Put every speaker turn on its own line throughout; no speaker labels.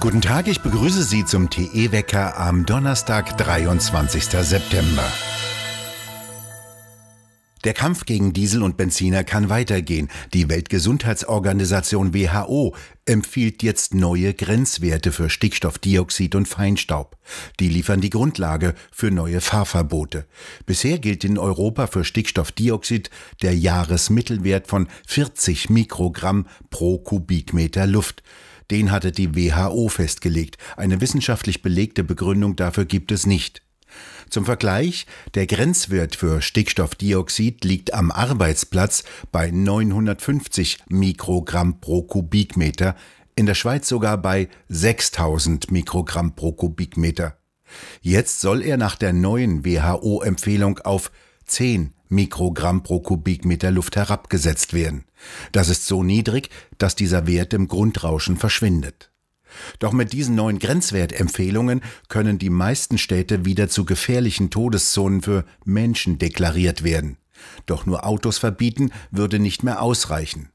Guten Tag, ich begrüße Sie zum TE-Wecker am Donnerstag, 23. September. Der Kampf gegen Diesel und Benziner kann weitergehen. Die Weltgesundheitsorganisation WHO empfiehlt jetzt neue Grenzwerte für Stickstoffdioxid und Feinstaub. Die liefern die Grundlage für neue Fahrverbote. Bisher gilt in Europa für Stickstoffdioxid der Jahresmittelwert von 40 Mikrogramm pro Kubikmeter Luft. Den hatte die WHO festgelegt. Eine wissenschaftlich belegte Begründung dafür gibt es nicht. Zum Vergleich, der Grenzwert für Stickstoffdioxid liegt am Arbeitsplatz bei 950 Mikrogramm pro Kubikmeter, in der Schweiz sogar bei 6000 Mikrogramm pro Kubikmeter. Jetzt soll er nach der neuen WHO-Empfehlung auf 10 Mikrogramm pro Kubikmeter Luft herabgesetzt werden. Das ist so niedrig, dass dieser Wert im Grundrauschen verschwindet. Doch mit diesen neuen Grenzwertempfehlungen können die meisten Städte wieder zu gefährlichen Todeszonen für Menschen deklariert werden. Doch nur Autos verbieten würde nicht mehr ausreichen.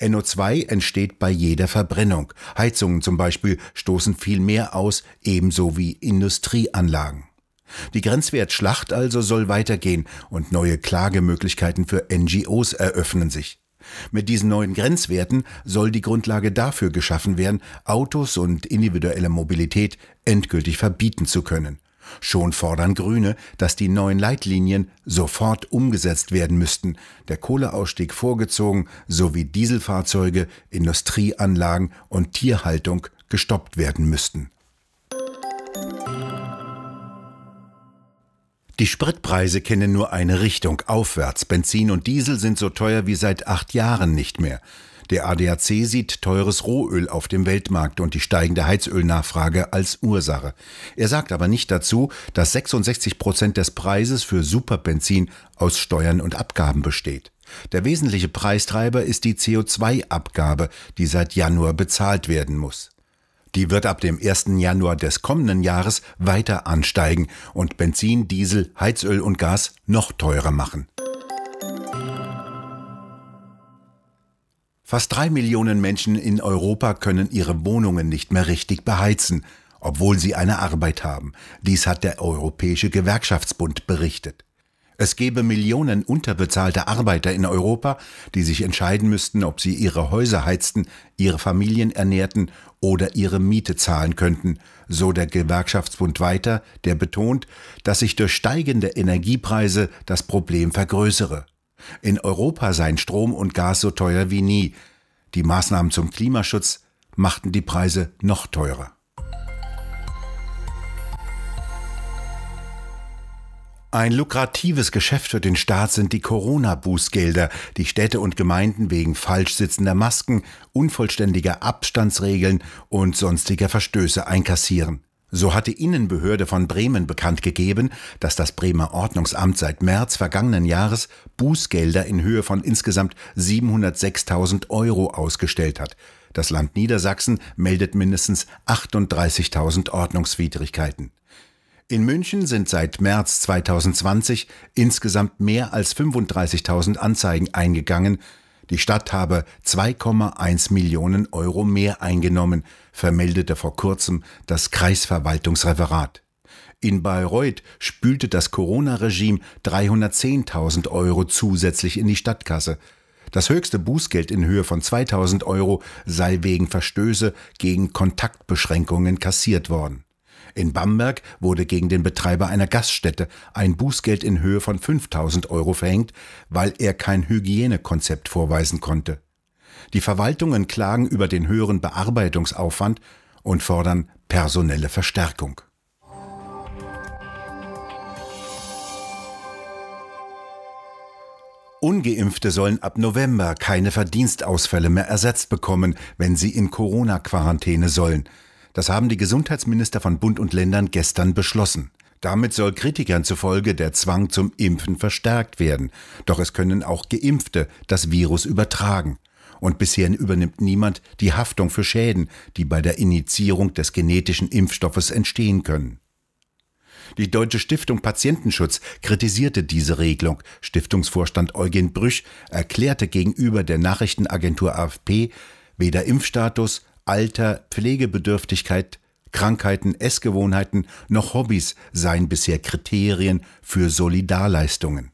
NO2 entsteht bei jeder Verbrennung. Heizungen zum Beispiel stoßen viel mehr aus, ebenso wie Industrieanlagen. Die Grenzwertschlacht also soll weitergehen und neue Klagemöglichkeiten für NGOs eröffnen sich. Mit diesen neuen Grenzwerten soll die Grundlage dafür geschaffen werden, Autos und individuelle Mobilität endgültig verbieten zu können. Schon fordern Grüne, dass die neuen Leitlinien sofort umgesetzt werden müssten, der Kohleausstieg vorgezogen sowie Dieselfahrzeuge, Industrieanlagen und Tierhaltung gestoppt werden müssten. Die Spritpreise kennen nur eine Richtung aufwärts. Benzin und Diesel sind so teuer wie seit acht Jahren nicht mehr. Der ADAC sieht teures Rohöl auf dem Weltmarkt und die steigende Heizölnachfrage als Ursache. Er sagt aber nicht dazu, dass 66 Prozent des Preises für Superbenzin aus Steuern und Abgaben besteht. Der wesentliche Preistreiber ist die CO2-Abgabe, die seit Januar bezahlt werden muss. Die wird ab dem 1. Januar des kommenden Jahres weiter ansteigen und Benzin, Diesel, Heizöl und Gas noch teurer machen. Fast drei Millionen Menschen in Europa können ihre Wohnungen nicht mehr richtig beheizen, obwohl sie eine Arbeit haben. Dies hat der Europäische Gewerkschaftsbund berichtet. Es gebe Millionen unterbezahlte Arbeiter in Europa, die sich entscheiden müssten, ob sie ihre Häuser heizten, ihre Familien ernährten oder ihre Miete zahlen könnten, so der Gewerkschaftsbund weiter, der betont, dass sich durch steigende Energiepreise das Problem vergrößere. In Europa seien Strom und Gas so teuer wie nie. Die Maßnahmen zum Klimaschutz machten die Preise noch teurer. Ein lukratives Geschäft für den Staat sind die Corona-Bußgelder, die Städte und Gemeinden wegen falsch sitzender Masken, unvollständiger Abstandsregeln und sonstiger Verstöße einkassieren. So hat die Innenbehörde von Bremen bekannt gegeben, dass das Bremer Ordnungsamt seit März vergangenen Jahres Bußgelder in Höhe von insgesamt 706.000 Euro ausgestellt hat. Das Land Niedersachsen meldet mindestens 38.000 Ordnungswidrigkeiten. In München sind seit März 2020 insgesamt mehr als 35.000 Anzeigen eingegangen. Die Stadt habe 2,1 Millionen Euro mehr eingenommen, vermeldete vor kurzem das Kreisverwaltungsreferat. In Bayreuth spülte das Corona-Regime 310.000 Euro zusätzlich in die Stadtkasse. Das höchste Bußgeld in Höhe von 2000 Euro sei wegen Verstöße gegen Kontaktbeschränkungen kassiert worden. In Bamberg wurde gegen den Betreiber einer Gaststätte ein Bußgeld in Höhe von 5000 Euro verhängt, weil er kein Hygienekonzept vorweisen konnte. Die Verwaltungen klagen über den höheren Bearbeitungsaufwand und fordern personelle Verstärkung. Ungeimpfte sollen ab November keine Verdienstausfälle mehr ersetzt bekommen, wenn sie in Corona-Quarantäne sollen. Das haben die Gesundheitsminister von Bund und Ländern gestern beschlossen. Damit soll Kritikern zufolge der Zwang zum Impfen verstärkt werden. Doch es können auch Geimpfte das Virus übertragen. Und bisher übernimmt niemand die Haftung für Schäden, die bei der Initiierung des genetischen Impfstoffes entstehen können. Die Deutsche Stiftung Patientenschutz kritisierte diese Regelung. Stiftungsvorstand Eugen Brüch erklärte gegenüber der Nachrichtenagentur AFP, Weder Impfstatus, Alter, Pflegebedürftigkeit, Krankheiten, Essgewohnheiten noch Hobbys seien bisher Kriterien für Solidarleistungen.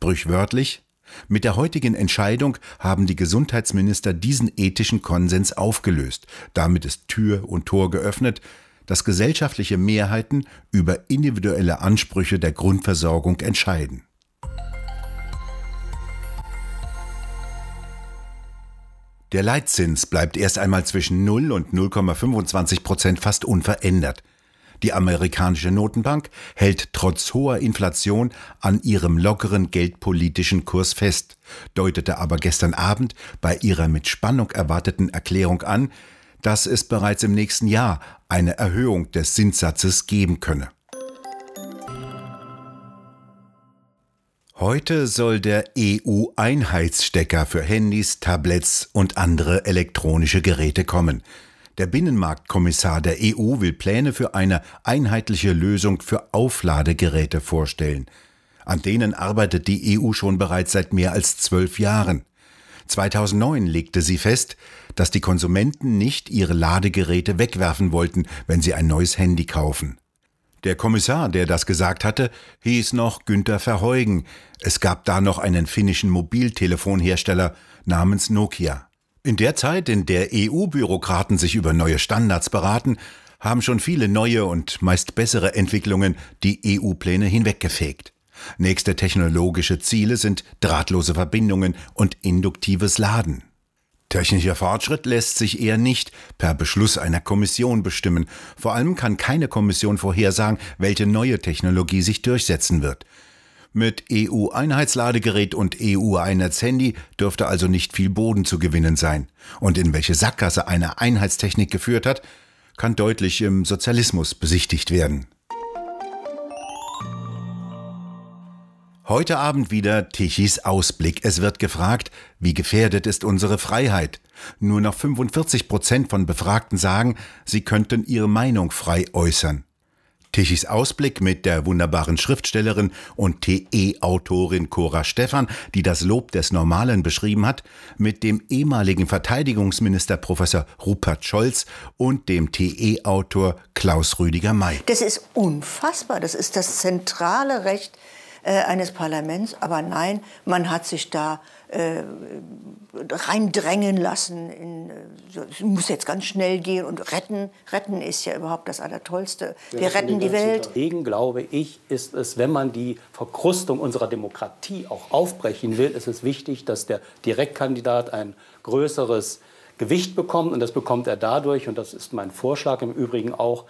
Brüchwörtlich mit der heutigen Entscheidung haben die Gesundheitsminister diesen ethischen Konsens aufgelöst. Damit ist Tür und Tor geöffnet, dass gesellschaftliche Mehrheiten über individuelle Ansprüche der Grundversorgung entscheiden. Der Leitzins bleibt erst einmal zwischen 0 und 0,25 Prozent fast unverändert. Die amerikanische Notenbank hält trotz hoher Inflation an ihrem lockeren geldpolitischen Kurs fest, deutete aber gestern Abend bei ihrer mit Spannung erwarteten Erklärung an, dass es bereits im nächsten Jahr eine Erhöhung des Zinssatzes geben könne. Heute soll der EU-Einheitsstecker für Handys, Tablets und andere elektronische Geräte kommen. Der Binnenmarktkommissar der EU will Pläne für eine einheitliche Lösung für Aufladegeräte vorstellen. An denen arbeitet die EU schon bereits seit mehr als zwölf Jahren. 2009 legte sie fest, dass die Konsumenten nicht ihre Ladegeräte wegwerfen wollten, wenn sie ein neues Handy kaufen. Der Kommissar, der das gesagt hatte, hieß noch Günther Verheugen. Es gab da noch einen finnischen Mobiltelefonhersteller namens Nokia. In der Zeit, in der EU-Bürokraten sich über neue Standards beraten, haben schon viele neue und meist bessere Entwicklungen die EU-Pläne hinweggefegt. Nächste technologische Ziele sind drahtlose Verbindungen und induktives Laden. Technischer Fortschritt lässt sich eher nicht per Beschluss einer Kommission bestimmen. Vor allem kann keine Kommission vorhersagen, welche neue Technologie sich durchsetzen wird. Mit EU-Einheitsladegerät und EU-Einheitshandy dürfte also nicht viel Boden zu gewinnen sein. Und in welche Sackgasse eine Einheitstechnik geführt hat, kann deutlich im Sozialismus besichtigt werden. Heute Abend wieder Tichys Ausblick. Es wird gefragt, wie gefährdet ist unsere Freiheit. Nur noch 45 Prozent von Befragten sagen, sie könnten ihre Meinung frei äußern. Tichys Ausblick mit der wunderbaren Schriftstellerin und TE-Autorin Cora Stephan, die das Lob des Normalen beschrieben hat, mit dem ehemaligen Verteidigungsminister Professor Rupert Scholz und dem TE-Autor Klaus Rüdiger May.
Das ist unfassbar. Das ist das zentrale Recht äh, eines Parlaments. Aber nein, man hat sich da äh, reindrängen lassen. In, es muss jetzt ganz schnell gehen und retten. Retten ist ja überhaupt das Allertollste. Wir, Wir retten die Welt.
Deswegen glaube ich, ist es, wenn man die Verkrustung unserer Demokratie auch aufbrechen will, ist es wichtig, dass der Direktkandidat ein größeres Gewicht bekommt. Und das bekommt er dadurch, und das ist mein Vorschlag im Übrigen auch,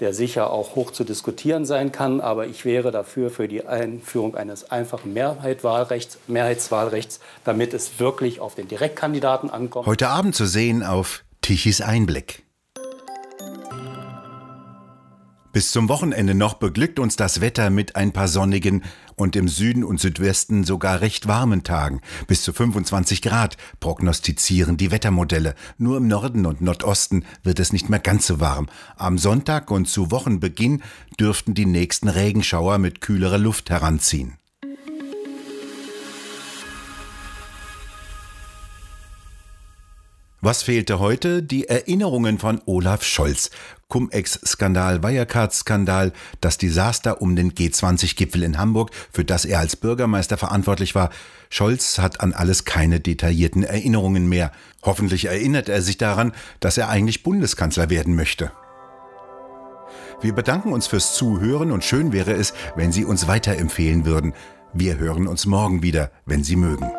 der sicher auch hoch zu diskutieren sein kann. Aber ich wäre dafür für die Einführung eines einfachen Mehrheitswahlrechts, Mehrheitswahlrechts, damit es wirklich auf den Direktkandidaten ankommt.
Heute Abend zu sehen auf Tichys Einblick. Bis zum Wochenende noch beglückt uns das Wetter mit ein paar sonnigen und im Süden und Südwesten sogar recht warmen Tagen. Bis zu 25 Grad prognostizieren die Wettermodelle. Nur im Norden und Nordosten wird es nicht mehr ganz so warm. Am Sonntag und zu Wochenbeginn dürften die nächsten Regenschauer mit kühlerer Luft heranziehen. Was fehlte heute? Die Erinnerungen von Olaf Scholz. Cum-Ex-Skandal, Wirecard-Skandal, das Desaster um den G20-Gipfel in Hamburg, für das er als Bürgermeister verantwortlich war. Scholz hat an alles keine detaillierten Erinnerungen mehr. Hoffentlich erinnert er sich daran, dass er eigentlich Bundeskanzler werden möchte. Wir bedanken uns fürs Zuhören und schön wäre es, wenn Sie uns weiterempfehlen würden. Wir hören uns morgen wieder, wenn Sie mögen.